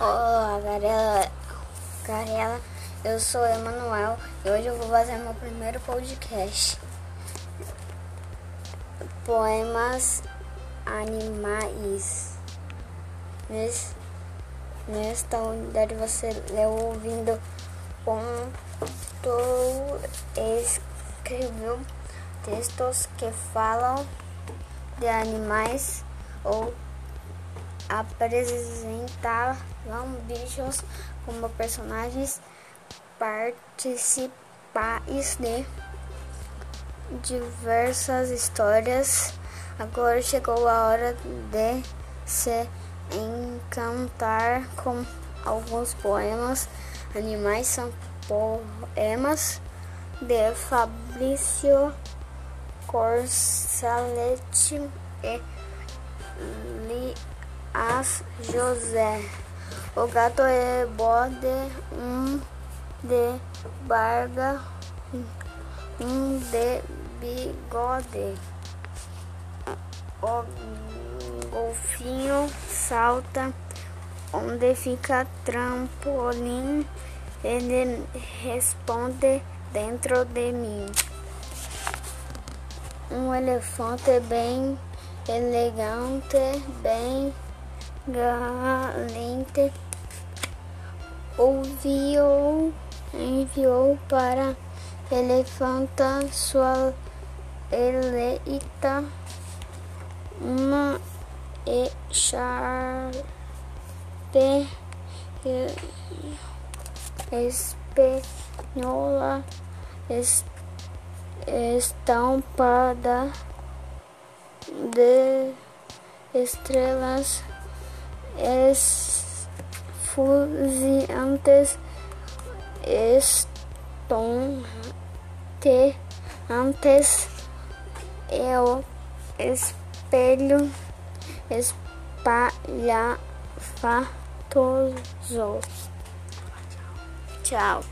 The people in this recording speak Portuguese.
Olá, Garela. Garela, eu sou Emanuel e hoje eu vou fazer meu primeiro podcast. Poemas animais. Nesta unidade você leu ouvindo contou, escreveu textos que falam de animais ou apresentavam bichos como personagens participais de diversas histórias. Agora chegou a hora de se encantar com alguns poemas. Animais são poemas de Fabrício Corsaletti e as José. O gato é bode, um de barba, um de bigode. O golfinho salta onde fica trampolim. Ele responde dentro de mim. Um elefante bem elegante, bem galante, ouviu, enviou para elefanta sua eleita uma echarpe espanhola estampada de estrelas esfuziantes estonteantes e o espelho espalhafatoso. Tchau.